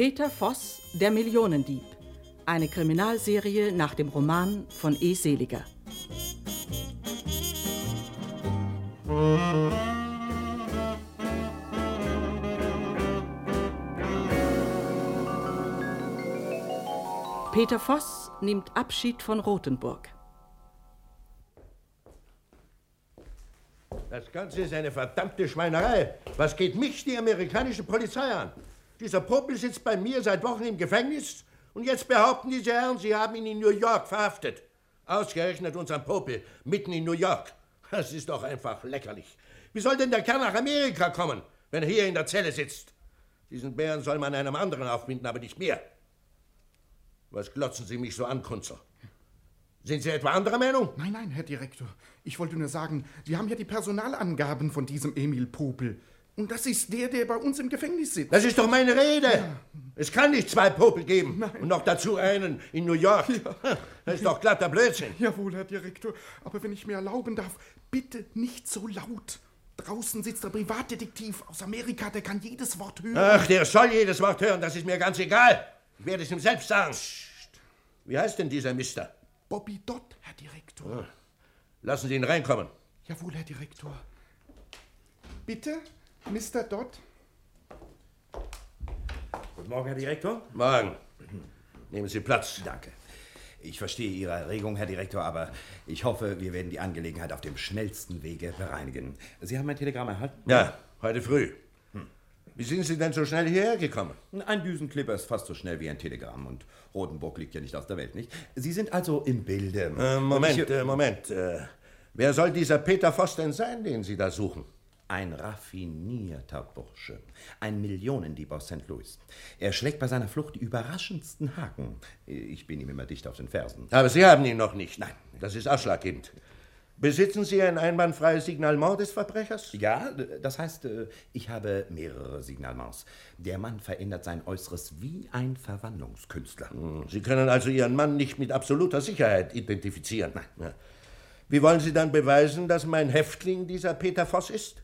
Peter Voss, der Millionendieb. Eine Kriminalserie nach dem Roman von E. Seliger. Peter Voss nimmt Abschied von Rothenburg. Das Ganze ist eine verdammte Schweinerei. Was geht mich die amerikanische Polizei an? Dieser Popel sitzt bei mir seit Wochen im Gefängnis und jetzt behaupten diese Herren, sie haben ihn in New York verhaftet. Ausgerechnet unseren Popel, mitten in New York. Das ist doch einfach lächerlich. Wie soll denn der Kerl nach Amerika kommen, wenn er hier in der Zelle sitzt? Diesen Bären soll man einem anderen aufbinden, aber nicht mehr. Was glotzen Sie mich so an, Kunzer? Sind Sie etwa anderer Meinung? Nein, nein, Herr Direktor. Ich wollte nur sagen, Sie haben ja die Personalangaben von diesem Emil Popel. Und das ist der, der bei uns im Gefängnis sitzt. Das ist doch meine Rede. Ja. Es kann nicht zwei Popel geben. Nein. Und noch dazu einen in New York. Ja. Das ist doch glatter Blödsinn. Jawohl, Herr Direktor. Aber wenn ich mir erlauben darf, bitte nicht so laut. Draußen sitzt der Privatdetektiv aus Amerika, der kann jedes Wort hören. Ach, der soll jedes Wort hören, das ist mir ganz egal. Ich werde es ihm selbst sagen. Wie heißt denn dieser Mister? Bobby Dott, Herr Direktor. Lassen Sie ihn reinkommen. Jawohl, Herr Direktor. Bitte, Mr. Dott. Guten Morgen, Herr Direktor. Morgen. Nehmen Sie Platz. Danke. Ich verstehe Ihre Erregung, Herr Direktor, aber ich hoffe, wir werden die Angelegenheit auf dem schnellsten Wege bereinigen. Sie haben mein Telegramm erhalten? Ja, heute früh. Wie sind Sie denn so schnell hierher gekommen? Ein Düsenklipper ist fast so schnell wie ein Telegramm und Rotenburg liegt ja nicht aus der Welt, nicht? Sie sind also im Bilde. Äh, Moment, ich, äh, Moment. Äh, wer soll dieser Peter Voss denn sein, den Sie da suchen? Ein raffinierter Bursche, ein Millionendieb aus St. Louis. Er schlägt bei seiner Flucht die überraschendsten Haken. Ich bin ihm immer dicht auf den Fersen. Aber Sie haben ihn noch nicht. Nein. Das ist ausschlaggebend. Besitzen Sie ein einwandfreies Signalement des Verbrechers? Ja, das heißt, äh, ich habe mehrere Signalements. Der Mann verändert sein Äußeres wie ein Verwandlungskünstler. Hm, Sie können also Ihren Mann nicht mit absoluter Sicherheit identifizieren. Nein. Wie wollen Sie dann beweisen, dass mein Häftling dieser Peter Voss ist?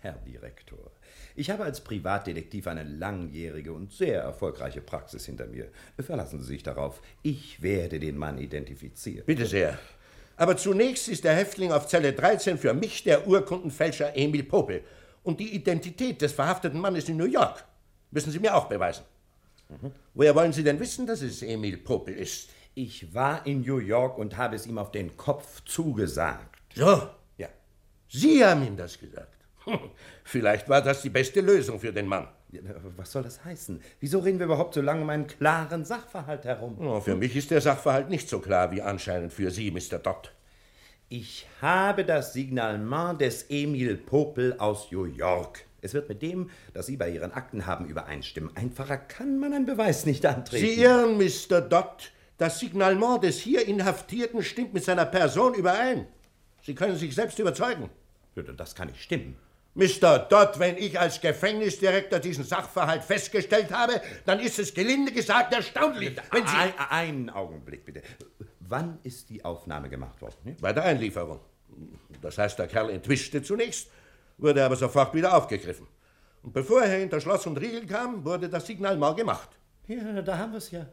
Herr Direktor, ich habe als Privatdetektiv eine langjährige und sehr erfolgreiche Praxis hinter mir. Verlassen Sie sich darauf. Ich werde den Mann identifizieren. Bitte sehr. Aber zunächst ist der Häftling auf Zelle 13 für mich der Urkundenfälscher Emil Popel. Und die Identität des verhafteten Mannes in New York müssen Sie mir auch beweisen. Mhm. Woher wollen Sie denn wissen, dass es Emil Popel ist? Ich war in New York und habe es ihm auf den Kopf zugesagt. So? Ja. Sie haben ihm das gesagt. Vielleicht war das die beste Lösung für den Mann. Was soll das heißen? Wieso reden wir überhaupt so lange um einen klaren Sachverhalt herum? Oh, für mich ist der Sachverhalt nicht so klar wie anscheinend für Sie, Mr. Dodd. Ich habe das Signalement des Emil Popel aus New York. Es wird mit dem, das Sie bei Ihren Akten haben, übereinstimmen. Einfacher kann man einen Beweis nicht antreten. Sie irren, Mr. Dodd. Das Signalement des hier Inhaftierten stimmt mit seiner Person überein. Sie können sich selbst überzeugen. Das kann nicht stimmen. Mr. Dodd, wenn ich als Gefängnisdirektor diesen Sachverhalt festgestellt habe, dann ist es gelinde gesagt erstaunlich. Wenn Sie ein, einen Augenblick bitte. Wann ist die Aufnahme gemacht worden? Bei der Einlieferung. Das heißt, der Kerl entwischte zunächst, wurde aber sofort wieder aufgegriffen. Und bevor er hinter Schloss und Riegel kam, wurde das Signal mal gemacht. Ja, da haben wir es ja.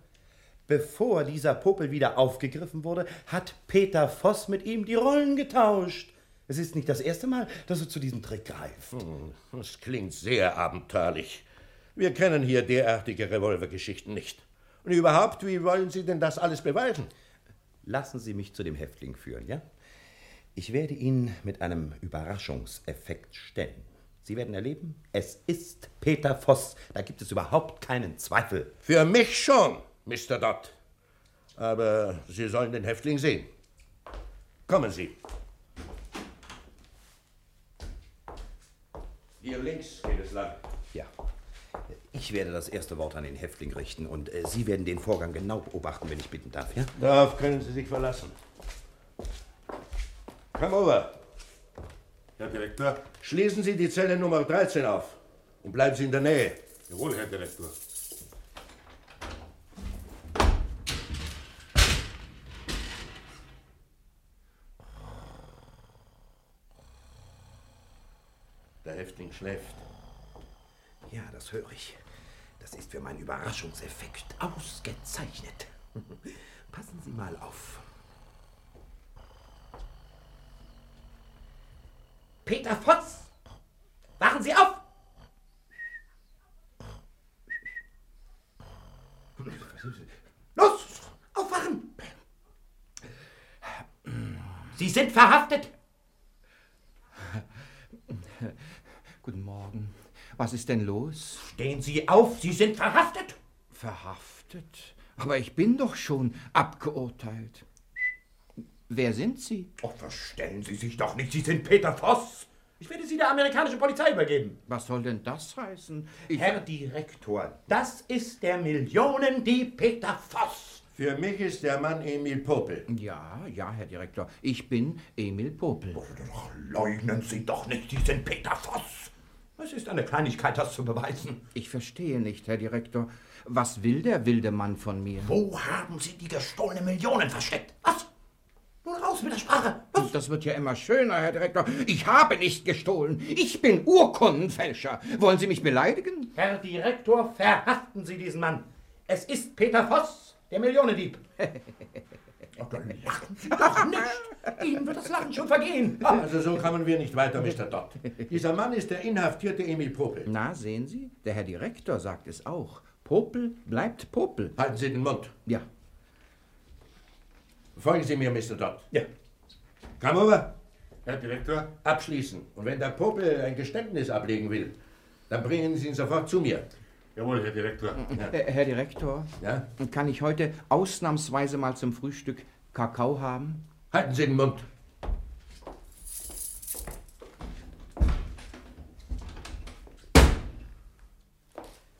Bevor dieser Popel wieder aufgegriffen wurde, hat Peter Voss mit ihm die Rollen getauscht. Es ist nicht das erste Mal, dass er zu diesem Trick greift. Hm, das klingt sehr abenteuerlich. Wir kennen hier derartige Revolvergeschichten nicht. Und überhaupt, wie wollen Sie denn das alles beweisen? Lassen Sie mich zu dem Häftling führen, ja? Ich werde ihn mit einem Überraschungseffekt stellen. Sie werden erleben, es ist Peter Voss. Da gibt es überhaupt keinen Zweifel. Für mich schon, Mr. Dodd. Aber Sie sollen den Häftling sehen. Kommen Sie. Hier links geht es lang. Ja. Ich werde das erste Wort an den Häftling richten und äh, Sie werden den Vorgang genau beobachten, wenn ich bitten darf, ja? Darauf können Sie sich verlassen. Komm over. Herr Direktor. Schließen Sie die Zelle Nummer 13 auf und bleiben Sie in der Nähe. Jawohl, Herr Direktor. Der Häftling schläft. Ja, das höre ich. Das ist für meinen Überraschungseffekt ausgezeichnet. Passen Sie mal auf. Peter Fotz! Wachen Sie auf! Los! Aufwachen! Sie sind verhaftet! Guten Morgen. Was ist denn los? Stehen Sie auf, Sie sind verhaftet! Verhaftet? Aber ich bin doch schon abgeurteilt. Wer sind Sie? Oh, verstellen Sie sich doch nicht, Sie sind Peter Voss! Ich werde Sie der amerikanischen Polizei übergeben. Was soll denn das heißen? Ich Herr Direktor, das ist der Millionendieb Peter Voss. Für mich ist der Mann Emil Popel. ja, ja, Herr Direktor. Ich bin Emil Popel. Ach, leugnen Sie doch nicht, Sie sind Peter Voss. Es ist eine Kleinigkeit, das zu beweisen. Ich verstehe nicht, Herr Direktor. Was will der wilde Mann von mir? Wo haben Sie die gestohlenen Millionen versteckt? Was? Nun raus mit der Sprache. Was? Das wird ja immer schöner, Herr Direktor. Ich habe nicht gestohlen. Ich bin Urkundenfälscher. Wollen Sie mich beleidigen? Herr Direktor, verhaften Sie diesen Mann. Es ist Peter Voss, der Millionendieb. Ach, dann lachen Sie doch nicht. Ihnen wird das Lachen schon vergehen. Ah, Also so kommen wir nicht weiter, Mr. Dodd. Dieser Mann ist der inhaftierte Emil Popel. Na, sehen Sie, der Herr Direktor sagt es auch. Popel bleibt Popel. Halten Sie den Mund. Ja, Folgen Sie mir, Mr. Dodd. Ja. Komm over. Herr Direktor, Abschließen. Und wenn der Popel ein Geständnis ablegen will, dann bringen Sie ihn sofort zu mir. Jawohl, Herr Direktor. äh, Herr Direktor, Ja? kann ich heute ausnahmsweise mal zum Frühstück Kakao haben? Halten Sie den Mund.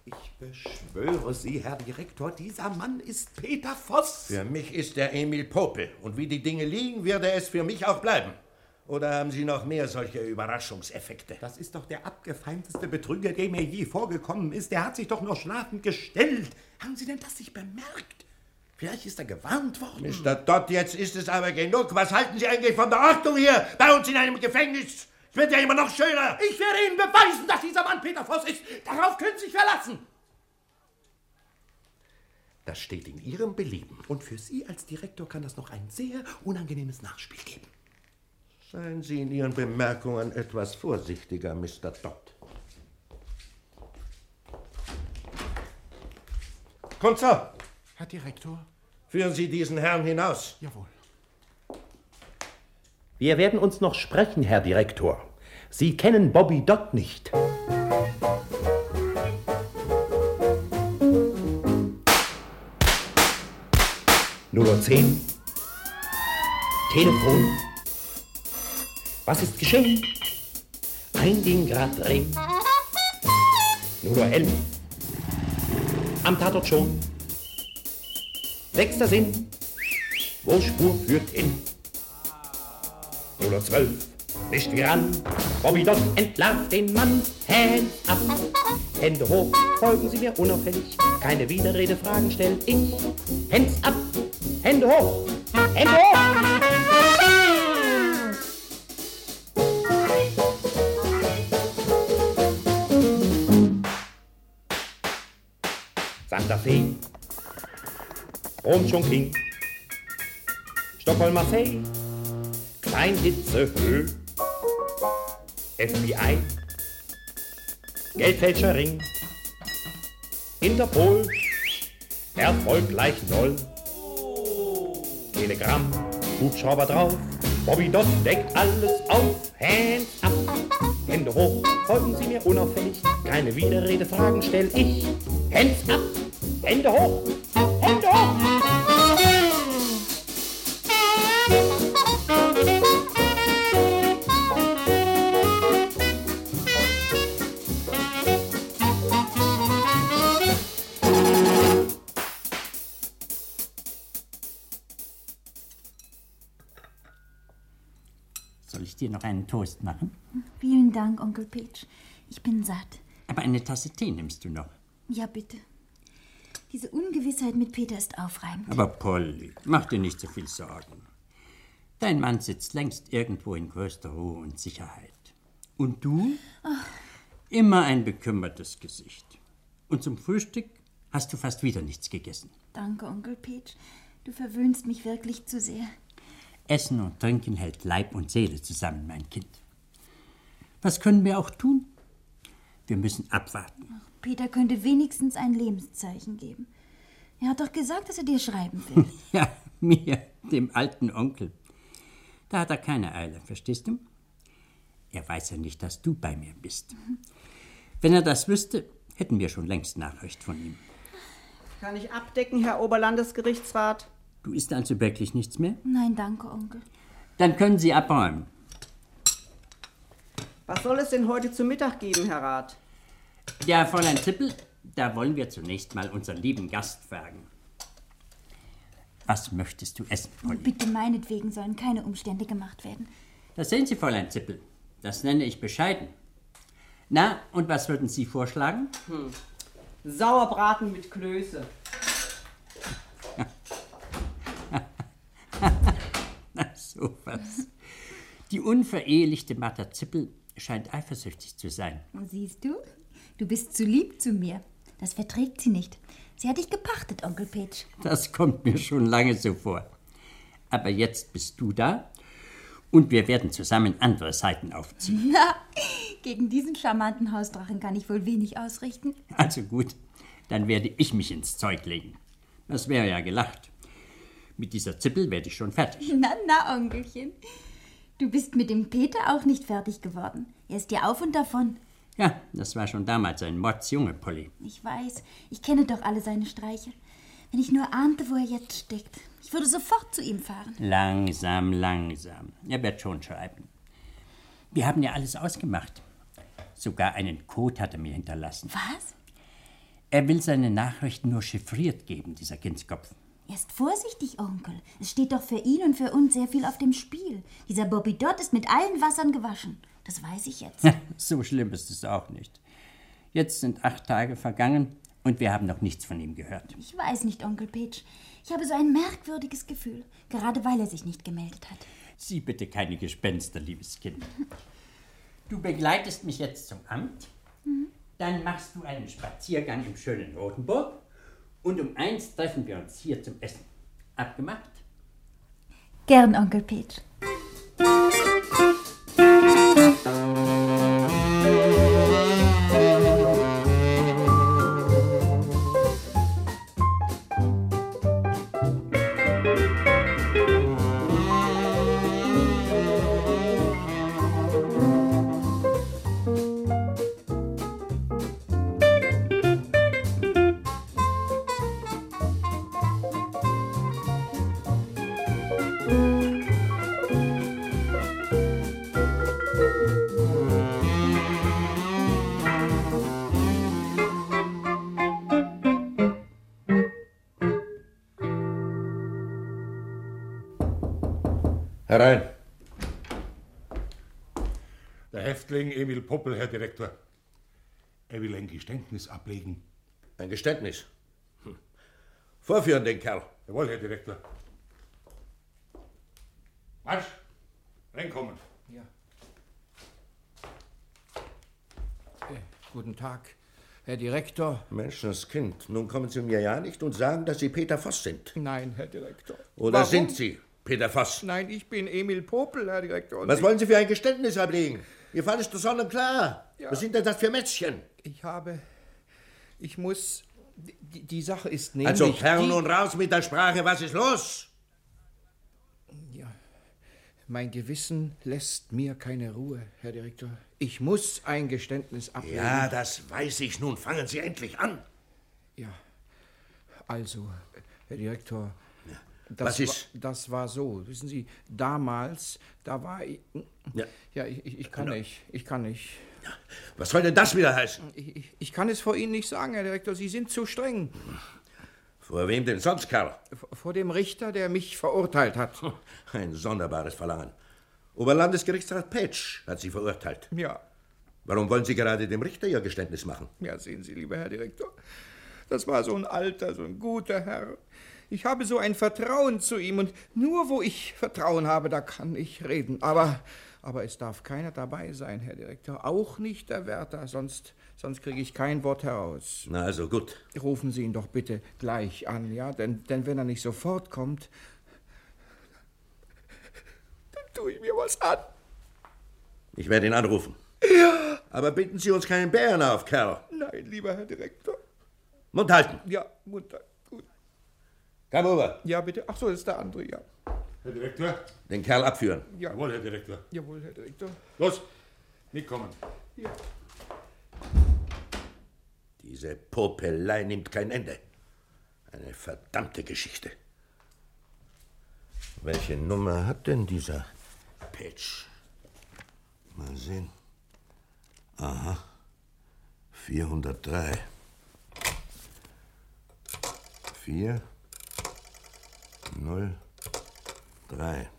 Ich beschwöre Sie, Herr Direktor, dieser Mann ist Peter Voss. Für mich ist der Emil Popel. Und wie die Dinge liegen, wird er es für mich auch bleiben. Oder haben Sie noch mehr solche Überraschungseffekte? Das ist doch der abgefeimteste Betrüger, der mir je vorgekommen ist. Der hat sich doch nur schlafend gestellt. Haben Sie denn das nicht bemerkt? Vielleicht ist er gewarnt worden. Mr. Dodd, jetzt ist es aber genug. Was halten Sie eigentlich von der Ordnung hier bei uns in einem Gefängnis? Es wird ja immer noch schöner. Ich werde Ihnen beweisen, dass dieser Mann Peter Voss ist. Darauf können Sie sich verlassen. Das steht in Ihrem Belieben. Und für Sie als Direktor kann das noch ein sehr unangenehmes Nachspiel geben. Seien Sie in Ihren Bemerkungen etwas vorsichtiger, Mr. Dodd. So, Herr Direktor? führen Sie diesen Herrn hinaus. Jawohl. Wir werden uns noch sprechen, Herr Direktor. Sie kennen Bobby Dodd nicht. Nur zehn. Telefon. Was ist geschehen? Ein Ding grad drehen. Nur elf. Am Tatort schon. Sechster Sinn. Wo Spur führt hin? Oder zwölf, nicht ran. Bobby Dodd entlarvt den Mann. Hands up, Hände hoch, folgen Sie mir unauffällig. Keine Widerrede, Fragen stell ich. Hands up, Hände hoch, Hände hoch. Santa Fe, Rom Chongqing, Stockholm Marseille. Kleinhitzehöhe, FBI, Geldfälscherring, Interpol, Erfolg gleich Null, Telegramm, Hubschrauber drauf, Bobby Dodd deckt alles auf, Hands up, Hände hoch, folgen Sie mir unauffällig, keine Widerrede, Fragen stell ich, Hands up, Hände hoch, Hände hoch. Soll ich dir noch einen Toast machen? Vielen Dank, Onkel Peach. Ich bin satt. Aber eine Tasse Tee nimmst du noch. Ja, bitte. Diese Ungewissheit mit Peter ist aufreibend. Aber Polly, mach dir nicht so viel Sorgen. Dein Mann sitzt längst irgendwo in größter Ruhe und Sicherheit. Und du? Immer ein bekümmertes Gesicht. Und zum Frühstück hast du fast wieder nichts gegessen. Danke, Onkel Peach. Du verwöhnst mich wirklich zu sehr. Essen und Trinken hält Leib und Seele zusammen, mein Kind. Was können wir auch tun? Wir müssen abwarten. Peter könnte wenigstens ein Lebenszeichen geben. Er hat doch gesagt, dass er dir schreiben will. Ja, mir, dem alten Onkel. Da hat er keine Eile, verstehst du? Er weiß ja nicht, dass du bei mir bist. Wenn er das wüsste, hätten wir schon längst Nachricht von ihm. Kann ich abdecken, Herr Oberlandesgerichtsrat? Du isst also wirklich nichts mehr? Nein, danke, Onkel. Dann können Sie abräumen. Was soll es denn heute zu Mittag geben, Herr Rat? Ja, Fräulein Zippel, da wollen wir zunächst mal unseren lieben Gast fragen. Was möchtest du essen, Polly? Bitte meinetwegen sollen keine Umstände gemacht werden. Das sehen Sie, Fräulein Zippel. Das nenne ich bescheiden. Na, und was würden Sie vorschlagen? Sauerbraten mit Klöße. Na, sowas. Die unverehelichte Martha Zippel scheint eifersüchtig zu sein. Siehst du? Du bist zu lieb zu mir. Das verträgt sie nicht. Sie hat dich gepachtet, Onkel Peach. Das kommt mir schon lange so vor. Aber jetzt bist du da und wir werden zusammen andere Seiten aufziehen. Na, gegen diesen charmanten Hausdrachen kann ich wohl wenig ausrichten. Also gut, dann werde ich mich ins Zeug legen. Das wäre ja gelacht. Mit dieser Zippel werde ich schon fertig. Na, na, Onkelchen. Du bist mit dem Peter auch nicht fertig geworden. Er ist dir auf und davon. Ja, das war schon damals ein Mordsjunge, Polly. Ich weiß, ich kenne doch alle seine Streiche. Wenn ich nur ahnte, wo er jetzt steckt. Ich würde sofort zu ihm fahren. Langsam, langsam. Er wird schon schreiben. Wir haben ja alles ausgemacht. Sogar einen Code hat er mir hinterlassen. Was? Er will seine Nachrichten nur chiffriert geben, dieser Kindskopf. Erst vorsichtig, Onkel. Es steht doch für ihn und für uns sehr viel auf dem Spiel. Dieser Bobby Dott ist mit allen Wassern gewaschen. Das weiß ich jetzt. so schlimm ist es auch nicht. Jetzt sind acht Tage vergangen und wir haben noch nichts von ihm gehört. Ich weiß nicht, Onkel Peach. Ich habe so ein merkwürdiges Gefühl, gerade weil er sich nicht gemeldet hat. Sieh bitte keine Gespenster, liebes Kind. Du begleitest mich jetzt zum Amt, dann machst du einen Spaziergang im schönen Rotenburg und um eins treffen wir uns hier zum Essen. Abgemacht? Gern, Onkel Peach. Geständnis ablegen. Ein Geständnis. Hm. Vorführen den Kerl. Jawohl, Herr Direktor. Marsch! Reinkommen. Guten Tag, Herr Direktor. Menschenskind, nun kommen Sie mir ja nicht und sagen, dass Sie Peter Voss sind. Nein, Herr Direktor. Oder Warum? sind Sie Peter Voss? Nein, ich bin Emil Popel, Herr Direktor. Was wollen Sie für ein Geständnis ablegen? Ihr Fall ist doch sonnenklar. Ja. Was sind denn das für Mätzchen? Ich habe. Ich muss. Die, die Sache ist nämlich. Also fern und raus mit der Sprache, was ist los? Mein Gewissen lässt mir keine Ruhe, Herr Direktor. Ich muss ein Geständnis ablegen. Ja, das weiß ich. Nun fangen Sie endlich an. Ja. Also, Herr Direktor. Das was ist? War, das war so. Wissen Sie, damals, da war ich. Ja. Ja, ich, ich kann nicht. Ich kann nicht. Was soll denn das wieder heißen? Ich, ich, kann es vor Ihnen nicht sagen, Herr Direktor. Sie sind zu streng. Vor wem denn sonst, Kerl? V- Vor dem Richter, der mich verurteilt hat. Ein sonderbares Verlangen. Oberlandesgerichtsrat Petsch hat Sie verurteilt. Ja, Warum wollen Sie gerade dem Richter Ihr Geständnis machen? ja, sehen Sie, lieber Herr Direktor. Das war so ein alter, so ein guter Herr. Ich habe so ein Vertrauen zu ihm und nur wo ich Vertrauen habe, da kann ich reden. Aber, aber es darf keiner dabei sein, Herr Direktor. Auch nicht der Wärter, sonst, sonst kriege ich kein Wort heraus. Na also gut. Rufen Sie ihn doch bitte gleich an, ja? Denn, denn wenn er nicht sofort kommt, dann tue ich mir was an. Ich werde ihn anrufen. Ja. Aber binden Sie uns keinen Bären auf, Kerl. Nein, lieber Herr Direktor. Mund halten. Ja, Mutter. Gut. Komm rüber. Ja, bitte. Ach so, das ist der andere, ja. Herr Direktor? Den Kerl abführen. Ja. Jawohl, Herr Direktor. Jawohl, Herr Direktor. Los, mitkommen. Ja. Diese Popelei nimmt kein Ende. Eine verdammte Geschichte. Welche Nummer hat denn dieser Patch? Mal sehen. Aha. 403. 4 0 3.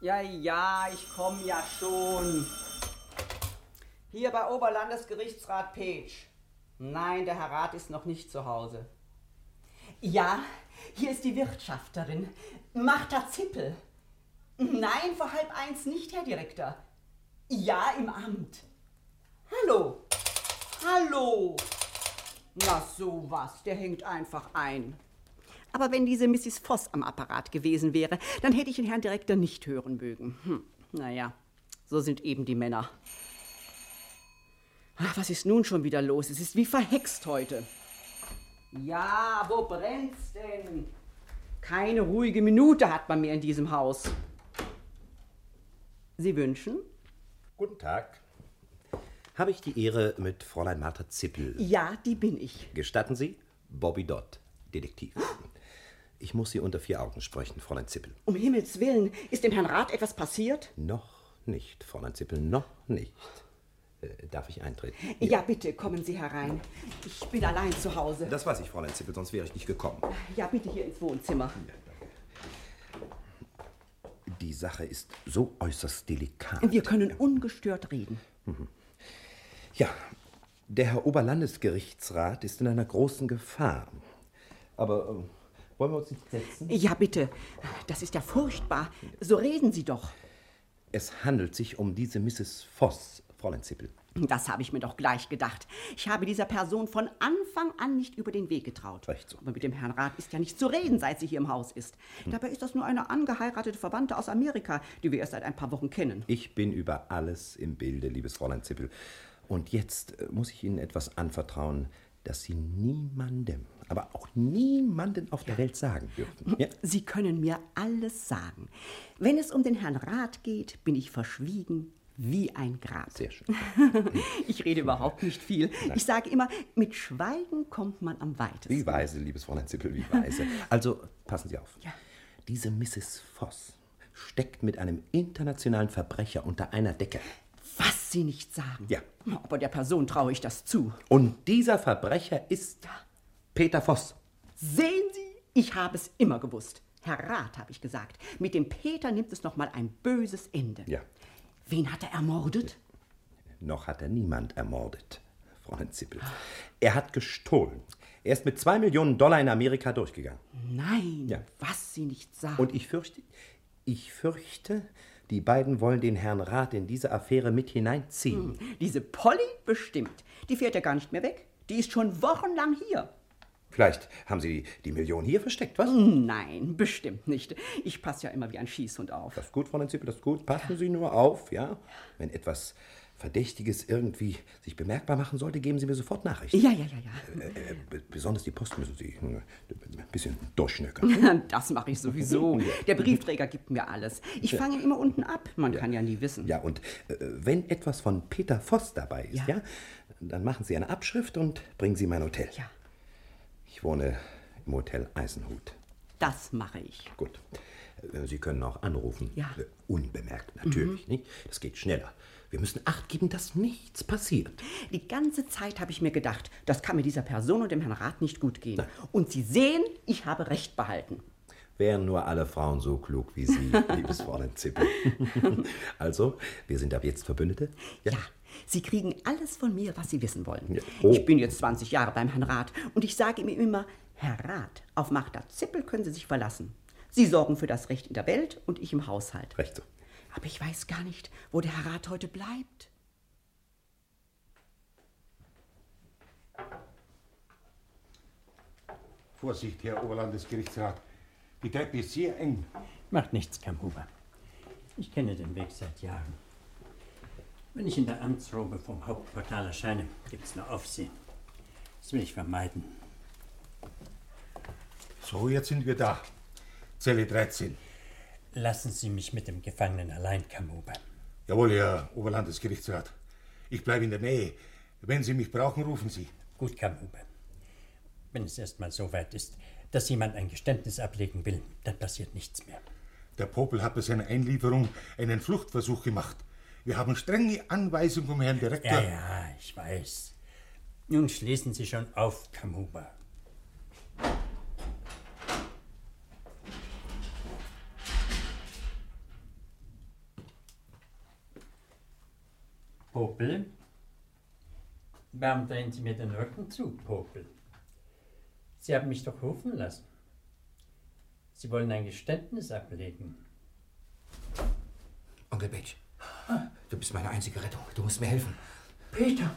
Ja, ja, ich komme ja schon. Hier bei Oberlandesgerichtsrat Petsch. Nein, der Herr Rat ist noch nicht zu Hause. Ja, hier ist die Wirtschafterin, Martha Zippel. Nein, vor halb eins nicht, Herr Direktor. Ja, im Amt. Hallo. Hallo. Na sowas, der hängt einfach ein. Aber wenn diese Mrs. Voss am Apparat gewesen wäre, dann hätte ich den Herrn Direktor nicht hören mögen. Hm, naja, so sind eben die Männer. Ach, was ist nun schon wieder los? Es ist wie verhext heute. Ja, wo brennt's denn? Keine ruhige Minute hat man mehr in diesem Haus. Sie wünschen? Guten Tag. Habe ich die Ehre mit Fräulein Martha Zippel? Ja, die bin ich. Gestatten Sie? Bobby Dodd, Detektiv. Ich muss Sie unter vier Augen sprechen, Fräulein Zippel. Um Himmels Willen, ist dem Herrn Rat etwas passiert? Noch nicht, Fräulein Zippel, noch nicht. Äh, darf ich eintreten? Ja. bitte, kommen Sie herein. Ich bin allein zu Hause. Das weiß ich, Fräulein Zippel, sonst wäre ich nicht gekommen. Ja, bitte hier ins Wohnzimmer. Die Sache ist so äußerst delikat. Wir können ungestört reden. Ja, der Herr Oberlandesgerichtsrat ist in einer großen Gefahr. Aber äh, wollen wir uns nicht setzen? Ja, bitte. Das ist ja furchtbar. So reden Sie doch. Es handelt sich um diese Mrs. Voss, Fräulein Zippel. Das habe ich mir doch gleich gedacht. Ich habe dieser Person von Anfang an nicht über den Weg getraut. Recht so. Aber mit dem Herrn Rat ist ja nicht zu reden, seit sie hier im Haus ist. Dabei ist das nur eine angeheiratete Verwandte aus Amerika, die wir erst seit ein paar Wochen kennen. Ich bin über alles im Bilde, liebes Fräulein Zippel. Und jetzt äh, muss ich Ihnen etwas anvertrauen, das Sie niemandem, aber auch niemandem auf der Welt sagen dürfen. Ja? Sie können mir alles sagen. Wenn es um den Herrn Rat geht, bin ich verschwiegen wie ein Grab. Sehr schön. Ich rede überhaupt nicht viel. Ich sage immer, mit Schweigen kommt man am weitesten. Wie weise, liebes Fräulein Zippel, wie weise. Also, passen Sie auf. Ja. Diese Mrs. Voss steckt mit einem internationalen Verbrecher unter einer Decke. Sie nicht sagen. Ja. Aber der Person traue ich das zu. Und dieser Verbrecher ist Peter Voss. Sehen Sie, ich habe es immer gewusst. Herr Rat, habe ich gesagt, mit dem Peter nimmt es noch mal ein böses Ende. Ja. Wen hat er ermordet? Noch hat er niemand ermordet, Fräulein Zippel. Er hat gestohlen. Er ist mit zwei Millionen Dollar in Amerika durchgegangen. Nein, Ja. was Sie nicht sagen. Und ich fürchte, ich fürchte, die beiden wollen den Herrn Rat in diese Affäre mit hineinziehen. Diese Polly bestimmt. Die fährt ja gar nicht mehr weg. Die ist schon wochenlang hier. Vielleicht haben Sie die, die Million hier versteckt, was? Nein, bestimmt nicht. Ich passe ja immer wie ein Schießhund auf. Das ist gut, Fräulein Zippel, das ist gut. Passen Sie nur auf, ja? Wenn etwas Verdächtiges irgendwie sich bemerkbar machen sollte, geben Sie mir sofort Nachricht. Ja, ja, ja, ja. Äh, äh, be- besonders die Post müssen Sie äh, ein bisschen durchschnöckern. Das mache ich sowieso. Der Briefträger gibt mir alles. Ich fange immer unten ab. Man kann ja nie wissen. Ja, und äh, wenn etwas von Peter Voss dabei ist, ja. Ja. dann machen Sie eine Abschrift und bringen Sie in mein Hotel. Ja, Ich wohne im Hotel Eisenhut. das mache ich. Gut. Äh, Sie können auch anrufen. Ja. Äh, Unbemerkt, natürlich, nicht? Das geht schneller. Wir müssen Acht geben, dass nichts passiert. Die ganze Zeit habe ich mir gedacht, das kann mit dieser Person und dem Herrn Rat nicht gut gehen. Und Sie sehen, ich habe Recht behalten. Wären nur alle Frauen so klug wie Sie, liebes Fräulein Zippel. also, wir sind ab jetzt Verbündete? Ja, Sie kriegen alles von mir, was Sie wissen wollen. Ja. Oh. Ich bin jetzt 20 Jahre beim Herrn Rat und ich sage ihm immer, Herr Rat, auf Magda Zippel können Sie sich verlassen. Sie sorgen für das Recht in der Welt und ich im Haushalt. Recht so. Aber ich weiß gar nicht, wo der Herr Rat heute bleibt. Vorsicht, Herr Oberlandesgerichtsrat. Die Treppe ist sehr eng. Macht nichts, Kamhuber. Ich kenne den Weg seit Jahren. Wenn ich in der Amtsrobe vom Hauptportal erscheine, gibt es nur Aufsehen. Das will ich vermeiden. So, jetzt sind wir da. Zelle 13. Lassen Sie mich mit dem Gefangenen allein, Kamhuber. Jawohl, Herr Oberlandesgerichtsrat. Ich bleibe in der Nähe. Wenn Sie mich brauchen, rufen Sie. Gut, Kamhuber. Wenn es erst mal so weit ist, dass jemand ein Geständnis ablegen will, dann passiert nichts mehr. Der Popel hat bei seiner Einlieferung einen Fluchtversuch gemacht. Wir haben strenge Anweisungen vom Herrn Direktor. Ja, ja, ich weiß. Nun schließen Sie schon auf, Kamhuber. Popel? Warum drehen Sie mir den Rücken zu, Popel? Sie haben mich doch rufen lassen. Sie wollen ein Geständnis ablegen. Onkel Betsch, du bist meine einzige Rettung. Du musst mir helfen. Peter,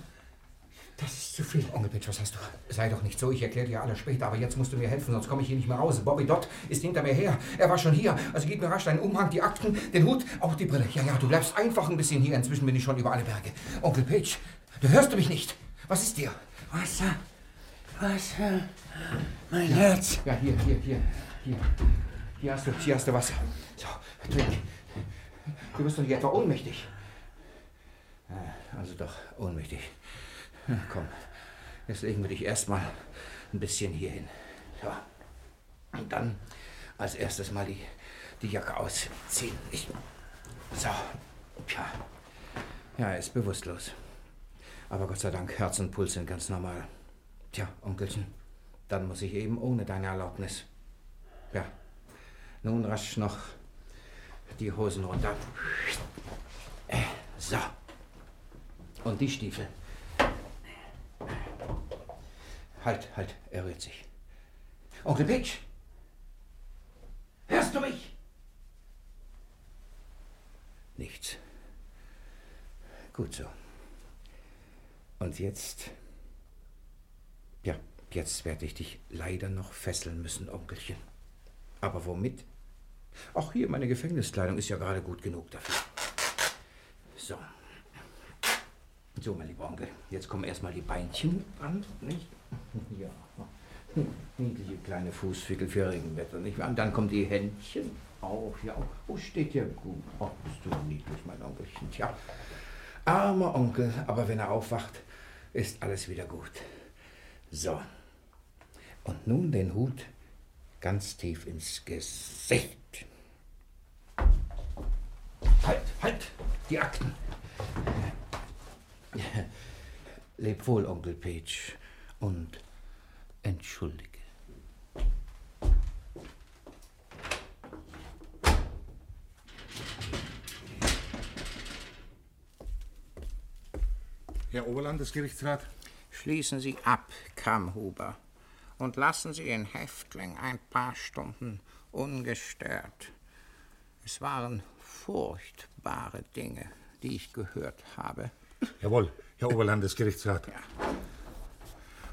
das ist zu viel. Onkel Betsch, was hast du? Sei doch nicht so, ich erkläre dir alles später, aber jetzt musst du mir helfen, sonst komme ich hier nicht mehr raus. Bobby Dott ist hinter mir her. Er war schon hier. Also gib mir rasch deinen Umhang, die Akten, den Hut, auch die Brille. Ja, ja, du bleibst einfach ein bisschen hier. Inzwischen bin ich schon über alle Berge. Onkel Page, du hörst du mich nicht. Was ist dir? Wasser, Wasser, mein Herz. Ja, hier, hier, hier, hier. Hier hast du, hier hast du Wasser. So, trink. Du bist doch nicht etwa ohnmächtig. Ah, Also doch, ohnmächtig. Na, Komm, jetzt legen wir dich erstmal ein bisschen hier hin. So. Und dann als erstes mal die, die Jacke ausziehen. Ich, so. Tja. Ja, er ist bewusstlos. Aber Gott sei Dank, Herz und Puls sind ganz normal. Tja, Onkelchen, dann muss ich eben ohne deine Erlaubnis. Ja. Nun rasch noch die Hosen runter. Äh, So. Und die Stiefel. Halt, halt, er rührt sich. Onkel Pitch! Hörst du mich? Nichts. Gut so. Und jetzt. Ja, jetzt werde ich dich leider noch fesseln müssen, Onkelchen. Aber womit? Ach, hier, meine Gefängniskleidung ist ja gerade gut genug dafür. So. So, mein lieber Onkel, jetzt kommen erstmal die Beinchen an, nicht? Ja. Niedliche kleine Fußwickel für Regenwetter, nicht wahr? Und dann kommen die Händchen auf, ja. Oh, steht ja gut. Ach, bist du niedlich, mein Onkelchen. Tja, armer Onkel, aber wenn er aufwacht, ist alles wieder gut. So. Und nun den Hut ganz tief ins Gesicht. Halt, halt, die Akten. Leb wohl, Onkel Page, und entschuldige. Herr Oberlandesgerichtsrat, Schließen Sie ab, Kammhuber, und lassen Sie den Häftling ein paar Stunden ungestört. Es waren furchtbare Dinge, die ich gehört habe. Jawohl, Herr Oberlandesgerichtsrat.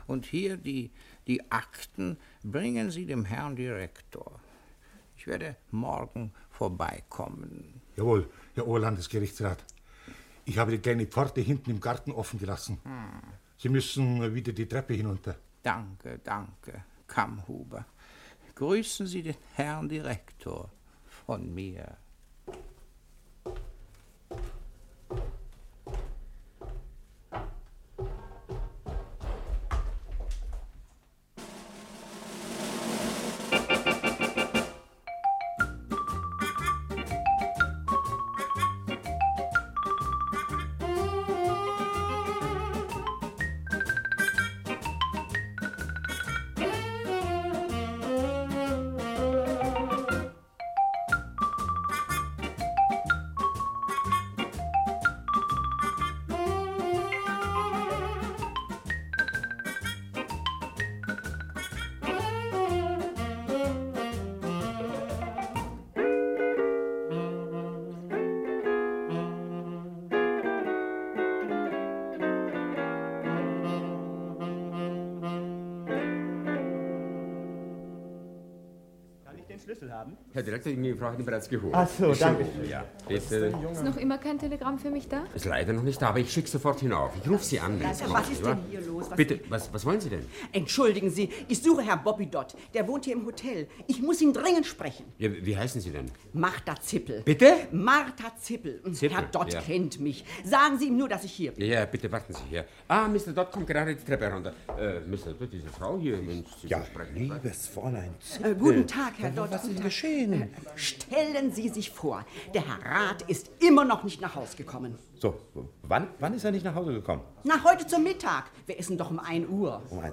Und hier die, die Akten bringen Sie dem Herrn Direktor. Ich werde morgen vorbeikommen. Jawohl, Herr Oberlandesgerichtsrat. Ich habe die kleine Pforte hinten im Garten offen gelassen. Sie müssen wieder die Treppe hinunter. Danke, danke, Kammhuber. Grüßen Sie den Herrn Direktor von mir. Schlüssel haben? Herr Direktor, die Frau hat ihn bereits geholt. Ach so, Ist danke schön. Ja, bitte. Ist noch immer kein Telegramm für mich da? Ist leider noch nicht da, aber ich schicke sofort hinauf. Ich rufe Sie an. wenn es Was kommt, ist ja? denn hier? Was- Bitte, was, was wollen Sie denn? Entschuldigen Sie, ich suche Herrn Bobby Dott. Der wohnt hier im Hotel. Ich muss ihn dringend sprechen. Ja, wie heißen Sie denn? Martha Zippel. Bitte? Martha Zippel. Zippel, Herr Dott ja. kennt mich. Sagen Sie ihm nur, dass ich hier bin. Ja, bitte warten Sie hier. Ah, Mr. Dott kommt gerade die Treppe herunter. Äh, Mr. Dott, diese Frau hier, Mensch, Sie Ja, versprechen. liebes Fräulein. Äh, guten Tag, Herr Dott. was ist geschehen? Äh, Stellen Sie sich vor, der Herr Rat ist immer noch nicht nach Haus gekommen. So, wann, wann ist er nicht nach Hause gekommen? Na, heute zum Mittag. Wir essen doch um 1 Uhr. Oh, ein-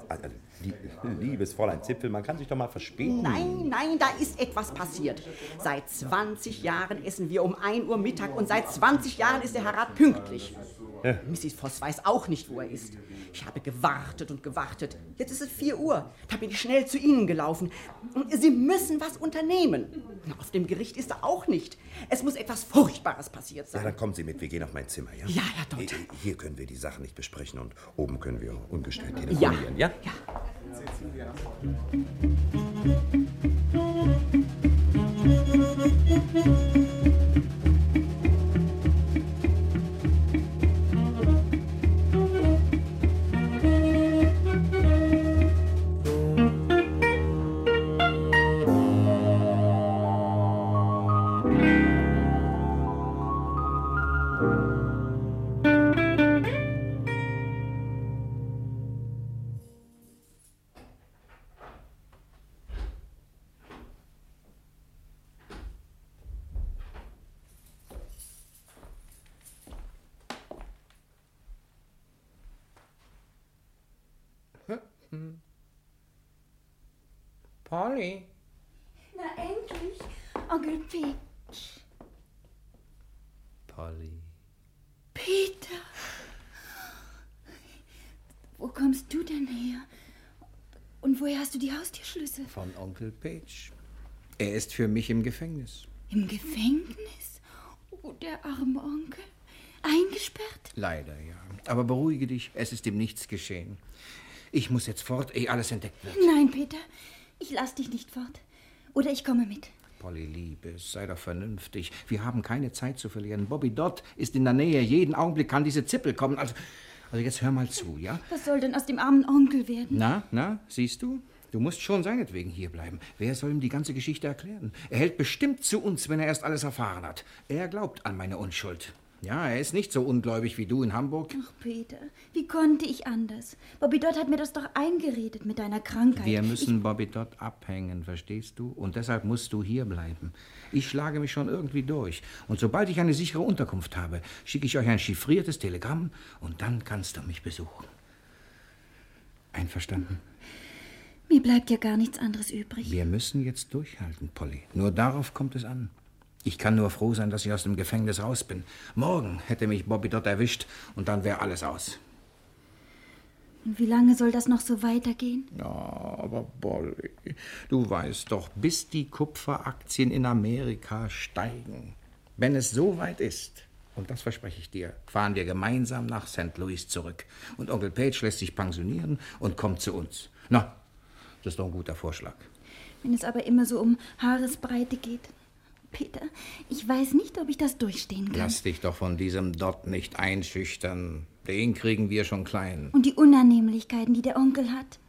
lie- liebes Fräulein Zipfel, man kann sich doch mal verspäten. Nein, nein, da ist etwas passiert. Seit 20 Jahren essen wir um 1 Uhr Mittag und seit 20 Jahren ist der Herr Rat pünktlich. Ja. Mrs. Voss weiß auch nicht, wo er ist. Ich habe gewartet und gewartet. Jetzt ist es 4 Uhr. Da bin ich schnell zu Ihnen gelaufen. Sie müssen was unternehmen. Auf dem Gericht ist er auch nicht. Es muss etwas Furchtbares passiert Ja, sein. dann kommen Sie mit, wir gehen auf mein Zimmer, ja? Ja, Herr. Äh, Hier können wir die Sachen nicht besprechen und oben können wir ungestört Ja. telefonieren, ja? Polly? Na endlich, Onkel Peach. Polly. Peter. Wo kommst du denn her? Und woher hast du die Haustürschlüssel? Von Onkel Page. Er ist für mich im Gefängnis. Im Gefängnis? Oh, der arme Onkel. Eingesperrt? Leider, ja. Aber beruhige dich, es ist ihm nichts geschehen. Ich muss jetzt fort, ehe alles entdeckt wird. Nein, Peter. Ich lass dich nicht fort. Oder ich komme mit. Polly, Liebes, sei doch vernünftig. Wir haben keine Zeit zu verlieren. Bobby Dodd ist in der Nähe. Jeden Augenblick kann diese Zippel kommen. Also, also jetzt hör mal zu, ja? Was soll denn aus dem armen Onkel werden? Na, na, siehst du? Du musst schon seinetwegen hierbleiben. Wer soll ihm die ganze Geschichte erklären? Er hält bestimmt zu uns, wenn er erst alles erfahren hat. Er glaubt an meine Unschuld. Ja, er ist nicht so ungläubig wie du in Hamburg. Ach, Peter, wie konnte ich anders? Bobby Dodd hat mir das doch eingeredet mit deiner Krankheit. Wir müssen Bobby Dodd abhängen, verstehst du? Und deshalb musst du hier bleiben. Ich schlage mich schon irgendwie durch. Und sobald ich eine sichere Unterkunft habe, schicke ich euch ein chiffriertes Telegramm und dann kannst du mich besuchen. Einverstanden? Ich, mir bleibt ja gar nichts anderes übrig. Wir müssen jetzt durchhalten, Polly. Nur darauf kommt es an. Ich kann nur froh sein, dass ich aus dem Gefängnis raus bin. Morgen hätte mich Bobby dort erwischt und dann wäre alles aus. Und wie lange soll das noch so weitergehen? Ja, aber Polly, du weißt doch, bis die Kupferaktien in Amerika steigen. Wenn es so weit ist, und das verspreche ich dir, fahren wir gemeinsam nach St. Louis zurück. Und Onkel Page lässt sich pensionieren und kommt zu uns. Na, das ist doch ein guter Vorschlag. Wenn es aber immer so um Haaresbreite geht. Peter, ich weiß nicht, ob ich das durchstehen kann. Lass dich doch von diesem Dott nicht einschüchtern. Den kriegen wir schon klein. Und die Unannehmlichkeiten, die der Onkel hat.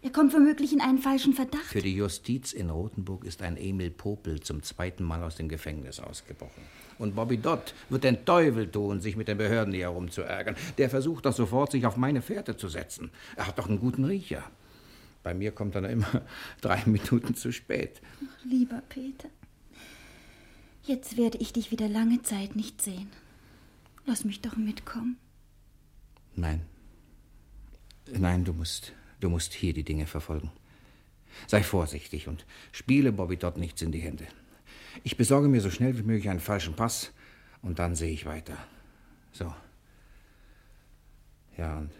Er kommt womöglich in einen falschen Verdacht. Für die Justiz in Rothenburg ist ein Emil Popel zum zweiten Mal aus dem Gefängnis ausgebrochen. Und Bobby Dott wird den Teufel tun, sich mit den Behörden hier herumzuärgern. Der versucht doch sofort, sich auf meine Fährte zu setzen. Er hat doch einen guten Riecher. Bei mir kommt er immer drei Minuten zu spät. Ach, lieber Peter. Jetzt werde ich dich wieder lange Zeit nicht sehen. Lass mich doch mitkommen. Nein. Nein, du musst, du musst hier die Dinge verfolgen. Sei vorsichtig und spiele Bobby dort nichts in die Hände. Ich besorge mir so schnell wie möglich einen falschen Pass und dann sehe ich weiter. So. Ja, und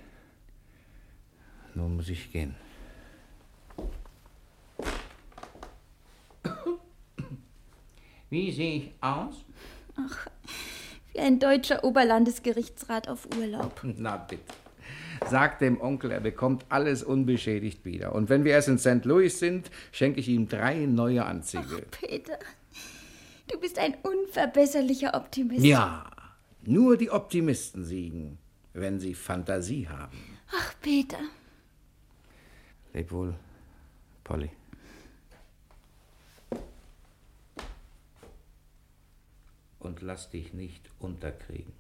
nun muss ich gehen. Wie sehe ich aus? Ach, wie ein deutscher Oberlandesgerichtsrat auf Urlaub. Na bitte. Sag dem Onkel, er bekommt alles unbeschädigt wieder. Und wenn wir erst in St. Louis sind, schenke ich ihm drei neue Anzüge. Peter, du bist ein unverbesserlicher Optimist. Ja, nur die Optimisten siegen, wenn sie Fantasie haben. Ach, Peter. Leb wohl, Polly. Und lass dich nicht unterkriegen.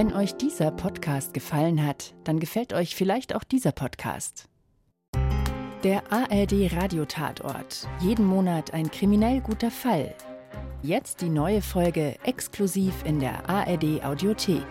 Wenn euch dieser Podcast gefallen hat, dann gefällt euch vielleicht auch dieser Podcast. Der ARD Radiotatort. Jeden Monat ein kriminell guter Fall. Jetzt die neue Folge exklusiv in der ARD Audiothek.